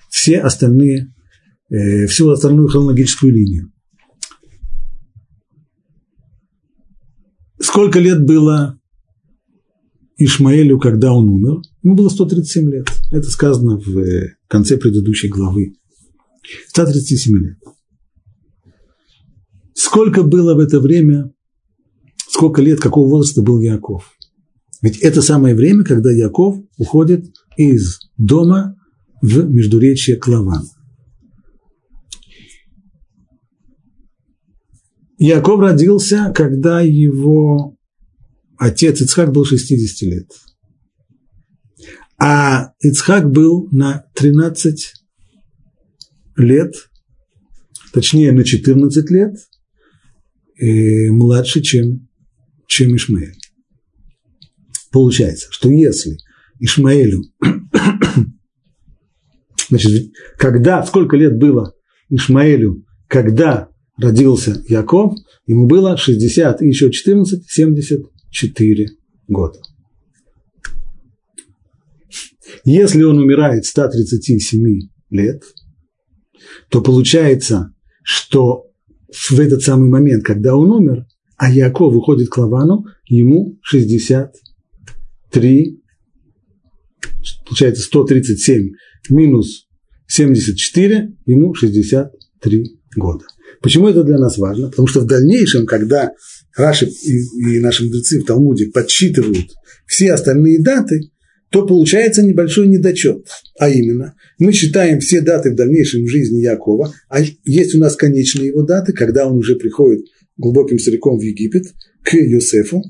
все остальные, э, всю остальную хронологическую линию. Сколько лет было Ишмаэлю, когда он умер? Ему было 137 лет. Это сказано в э, конце предыдущей главы. 137 лет. Сколько было в это время, сколько лет, какого возраста был Яков? Ведь это самое время, когда Яков уходит из дома в Междуречье к Лавану. Яков родился, когда его отец Ицхак был 60 лет. А Ицхак был на 13 лет, точнее на 14 лет э, младше, чем, чем Ишмаэль. Получается, что если Ишмаэлю, [coughs] значит, когда, сколько лет было Ишмаэлю, когда родился Яков, ему было 60 и еще 14, 74 года. Если он умирает 137 лет, то получается, что в этот самый момент, когда он умер, а Яков выходит к Лавану, ему 63, получается 137 минус 74, ему 63 года. Почему это для нас важно? Потому что в дальнейшем, когда Раши и, наши мудрецы в Талмуде подсчитывают все остальные даты, то получается небольшой недочет. А именно, мы считаем все даты в дальнейшем жизни Якова, а есть у нас конечные его даты, когда он уже приходит глубоким стариком в Египет, к Йосефу.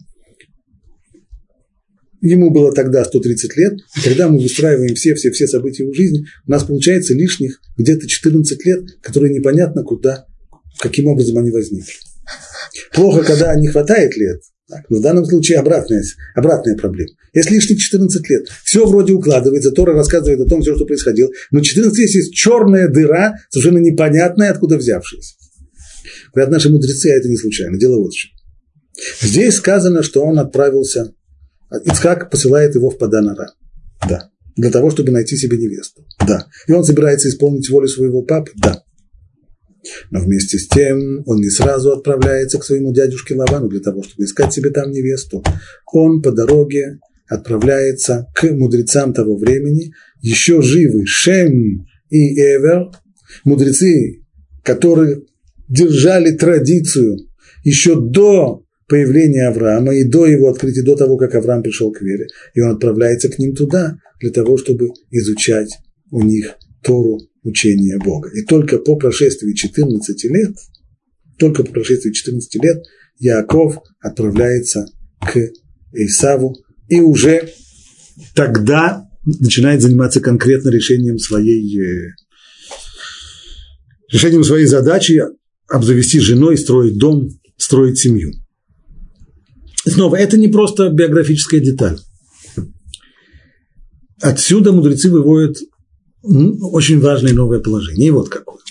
Ему было тогда 130 лет, и когда мы выстраиваем все-все-все события его жизни, у нас получается лишних где-то 14 лет, которые непонятно куда, каким образом они возникли. Плохо, когда не хватает лет, так, но в данном случае обратная, обратная проблема. Если лишних 14 лет, все вроде укладывается, Тора рассказывает о том, все, что происходило, но 14 лет есть черная дыра, совершенно непонятная, откуда взявшаяся. Говорят наши мудрецы, а это не случайно, дело вот в чем. Здесь сказано, что он отправился, Ицхак посылает его в Паданара. Да. Для того, чтобы найти себе невесту. Да. И он собирается исполнить волю своего папы. Да. Но вместе с тем он не сразу отправляется к своему дядюшке Лавану для того, чтобы искать себе там невесту. Он по дороге отправляется к мудрецам того времени, еще живы Шем и Эвер, мудрецы, которые держали традицию еще до появления Авраама и до его открытия, до того, как Авраам пришел к вере. И он отправляется к ним туда для того, чтобы изучать у них Тору учения Бога. И только по прошествии 14 лет, только по прошествии 14 лет Яков отправляется к Исаву и уже тогда начинает заниматься конкретно решением своей, э, решением своей задачи обзавести женой, строить дом, строить семью. Снова, это не просто биографическая деталь. Отсюда мудрецы выводят очень важное новое положение. И вот какое.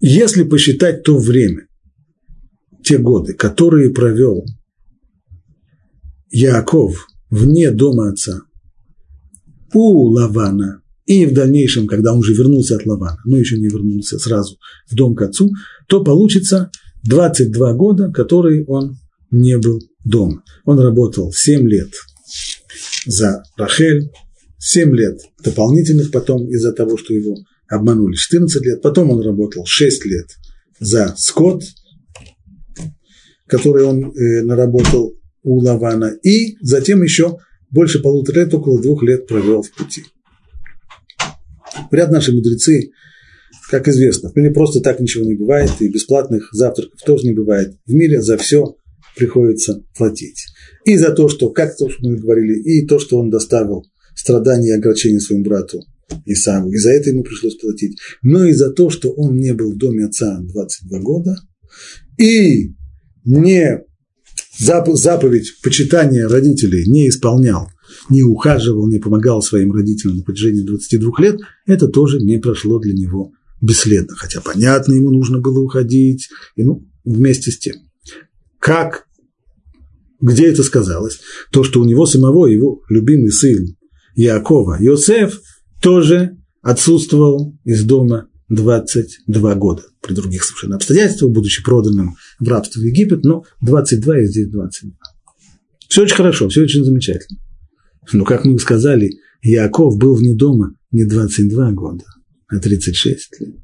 Если посчитать то время, те годы, которые провел Яков вне дома отца, у Лавана, и в дальнейшем, когда он уже вернулся от Лавана, но еще не вернулся сразу в дом к отцу, то получится 22 года, которые он не был дома. Он работал 7 лет за Рахель, 7 лет дополнительных потом из-за того, что его обманули 14 лет, потом он работал 6 лет за скот, который он э, наработал у Лавана, и затем еще больше полутора лет, около двух лет провел в пути. Говорят наши мудрецы, как известно, в мире просто так ничего не бывает, и бесплатных завтраков тоже не бывает. В мире за все приходится платить. И за то, что, как то, что мы говорили, и то, что он доставил страдания и огорчения своему брату Исаву, и за это ему пришлось платить, но и за то, что он не был в доме отца 22 года, и не заповедь почитания родителей не исполнял, не ухаживал, не помогал своим родителям на протяжении 22 лет, это тоже не прошло для него бесследно. Хотя, понятно, ему нужно было уходить, и, ну, вместе с тем. Как, где это сказалось? То, что у него самого, его любимый сын Якова, Йосеф, тоже отсутствовал из дома 22 года при других совершенно обстоятельствах, будучи проданным в рабство в Египет, но 22 и здесь 22. Все очень хорошо, все очень замечательно. Но, как мы сказали, Яков был вне дома не 22 года, а 36 лет.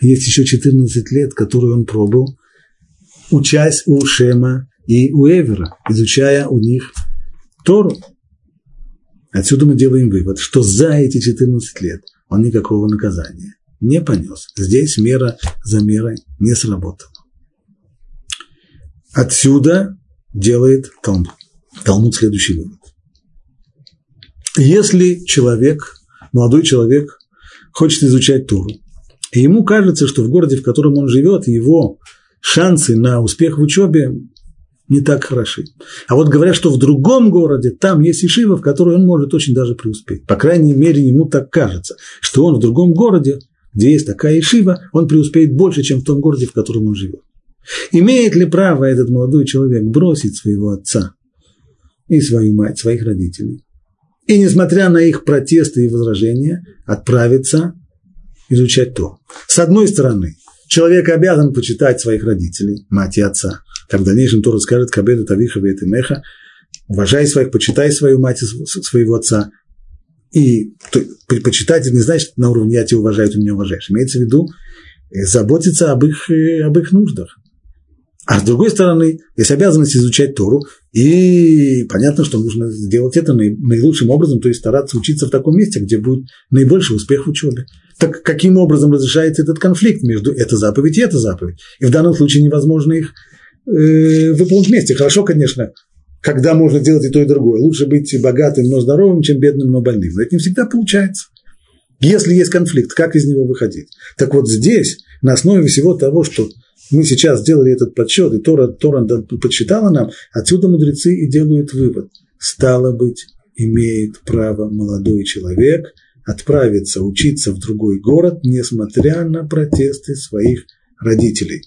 Есть еще 14 лет, которые он пробыл, учась у Шема и у Эвера, изучая у них Тору. Отсюда мы делаем вывод, что за эти 14 лет он никакого наказания не понес. Здесь мера за мерой не сработала. Отсюда делает Талмуд. Талмуд следующий вывод. Если человек, молодой человек, хочет изучать Туру, и ему кажется, что в городе, в котором он живет, его шансы на успех в учебе не так хороши. А вот говорят, что в другом городе там есть Ишива, в которой он может очень даже преуспеть. По крайней мере, ему так кажется, что он в другом городе, где есть такая Ишива, он преуспеет больше, чем в том городе, в котором он живет. Имеет ли право этот молодой человек бросить своего отца и свою мать, своих родителей, и, несмотря на их протесты и возражения, отправиться изучать то? С одной стороны, человек обязан почитать своих родителей, мать и отца. Как в дальнейшем Тора скажет Кабеда Тавиха и Меха, уважай своих, почитай свою мать и своего отца. И почитать не значит на уровне «я тебя уважаю, ты меня уважаешь». Имеется в виду э, заботиться об их, э, об их нуждах. А с другой стороны, есть обязанность изучать Тору, и понятно, что нужно сделать это наилучшим образом, то есть стараться учиться в таком месте, где будет наибольший успех в учебе. Так каким образом разрешается этот конфликт между этой заповедь и этой заповедь? И в данном случае невозможно их э, выполнить вместе. Хорошо, конечно, когда можно делать и то, и другое. Лучше быть богатым, но здоровым, чем бедным, но больным. Но это не всегда получается. Если есть конфликт, как из него выходить? Так вот здесь, на основе всего того, что мы сейчас сделали этот подсчет, и Тора, Тора подсчитала нам, отсюда мудрецы и делают вывод. Стало быть, имеет право молодой человек отправиться учиться в другой город, несмотря на протесты своих родителей.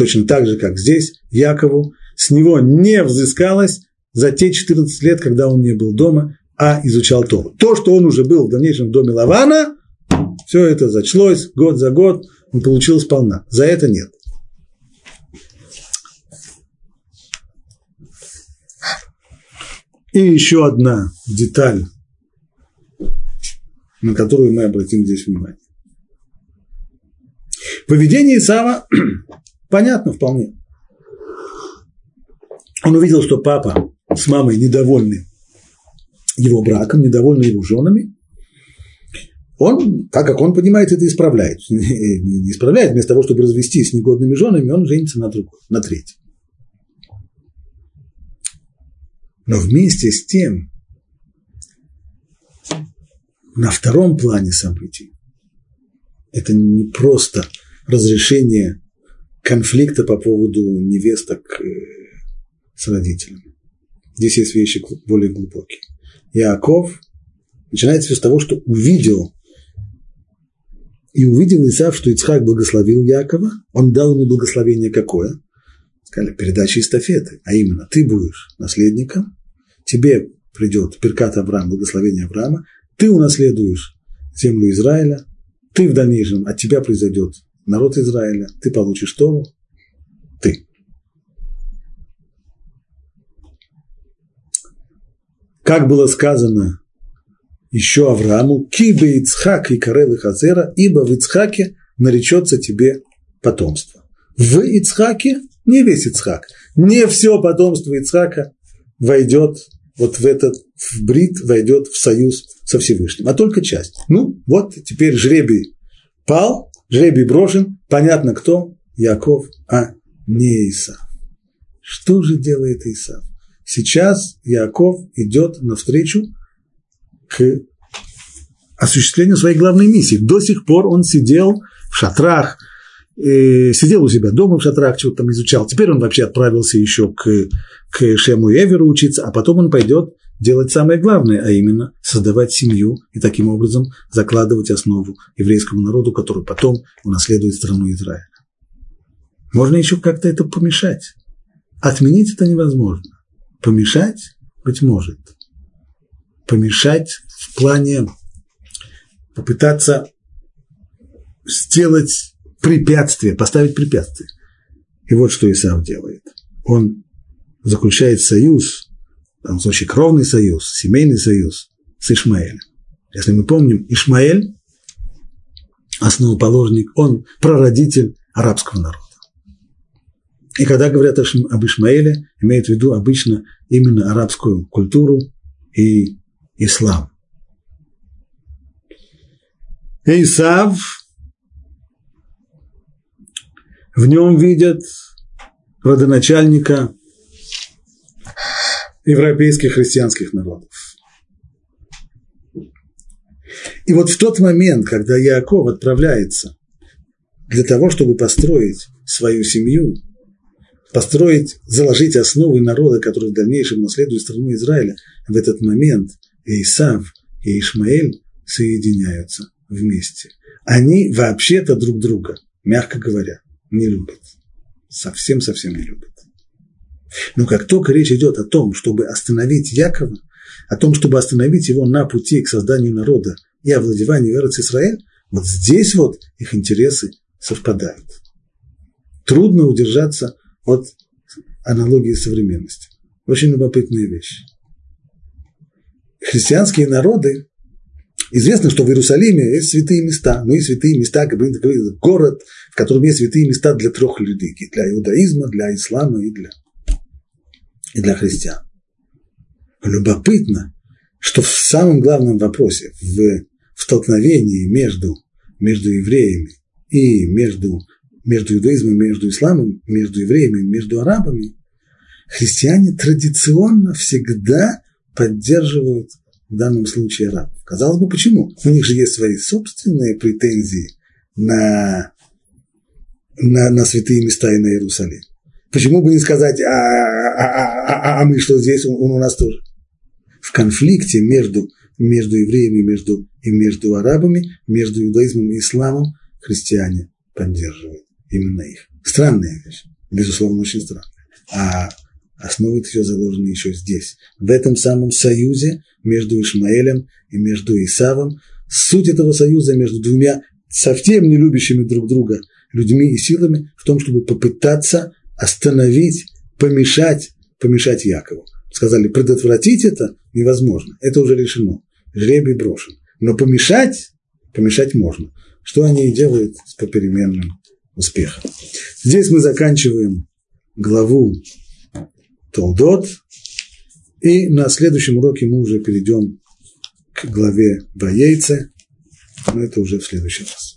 Точно так же, как здесь, Якову, с него не взыскалось за те 14 лет, когда он не был дома, а изучал Тору. То, что он уже был в дальнейшем в доме Лавана, все это зачлось год за год, он получил сполна. За это нет. И еще одна деталь, на которую мы обратим здесь внимание. Поведение Исава понятно вполне. Он увидел, что папа с мамой недовольны его браком, недовольны его женами. Он, так как он понимает, это исправляет. [laughs] Не исправляет, вместо того, чтобы развестись с негодными женами, он женится на другой, на третьей. Но вместе с тем, на втором плане событий, это не просто разрешение конфликта по поводу невесток э, с родителями. Здесь есть вещи более глубокие. Яков начинается с того, что увидел и увидел Исав, что Ицхак благословил Якова, он дал ему благословение какое? Сказали, передача эстафеты, а именно, ты будешь наследником, тебе придет Перкат Авраам, благословение Авраама, ты унаследуешь землю Израиля, ты в дальнейшем, от тебя произойдет народ Израиля, ты получишь Тору, ты. Как было сказано еще Аврааму, кибе Ицхак и Карел и Хазера, ибо в Ицхаке наречется тебе потомство. В Ицхаке не весь Ицхак, не все потомство Ицхака войдет вот в этот в брит войдет в союз со Всевышним, а только часть. Ну, вот теперь жребий пал, жребий брошен, понятно кто, Яков, а не Исав. Что же делает Исав? Сейчас Яков идет навстречу к осуществлению своей главной миссии. До сих пор он сидел в шатрах, э, сидел у себя дома в шатрах, что-то там изучал. Теперь он вообще отправился еще к, к Шему и Эверу учиться, а потом он пойдет делать самое главное, а именно создавать семью и таким образом закладывать основу еврейскому народу, который потом унаследует страну Израиля. Можно еще как-то это помешать. Отменить это невозможно. Помешать, быть может. Помешать в плане попытаться сделать препятствие, поставить препятствие. И вот что Исав делает. Он заключает союз, в данном случае кровный союз, семейный союз с Ишмаэлем. Если мы помним, Ишмаэль, основоположник, он прародитель арабского народа. И когда говорят об Ишмаэле, имеют в виду обычно именно арабскую культуру и ислам. Исав в нем видят родоначальника европейских христианских народов. И вот в тот момент, когда Яков отправляется для того, чтобы построить свою семью построить, заложить основы народа, который в дальнейшем наследует страну Израиля, в этот момент Исав и Ишмаэль соединяются вместе. Они вообще-то друг друга, мягко говоря, не любят. Совсем-совсем не любят. Но как только речь идет о том, чтобы остановить Якова, о том, чтобы остановить его на пути к созданию народа и овладеванию Эрец Израиль, вот здесь вот их интересы совпадают. Трудно удержаться от аналогии современности. Очень любопытная вещь. Христианские народы, известно, что в Иерусалиме есть святые места, но и святые места, как бы город, в котором есть святые места для трех религий, для иудаизма, для ислама и для, и для христиан. Любопытно, что в самом главном вопросе, в, в столкновении между, между евреями и между между иудаизмом, между исламом, между евреями, между арабами, христиане традиционно всегда поддерживают в данном случае арабов. Казалось бы, почему? У них же есть свои собственные претензии на, на, на святые места и на Иерусалим. Почему бы не сказать, а, а, а, а мы что здесь, он, он у нас тоже? В конфликте между, между евреями между, и между арабами, между иудаизмом и исламом христиане поддерживают именно их. Странная вещь, безусловно, очень странная. А основы все заложены еще здесь, в этом самом союзе между Ишмаэлем и между Исавом. Суть этого союза между двумя совсем не любящими друг друга людьми и силами в том, чтобы попытаться остановить, помешать, помешать Якову. Сказали, предотвратить это невозможно, это уже решено, жребий брошен. Но помешать, помешать можно. Что они и делают с попеременным успеха. Здесь мы заканчиваем главу Толдот, и на следующем уроке мы уже перейдем к главе Ваейце, но это уже в следующий раз.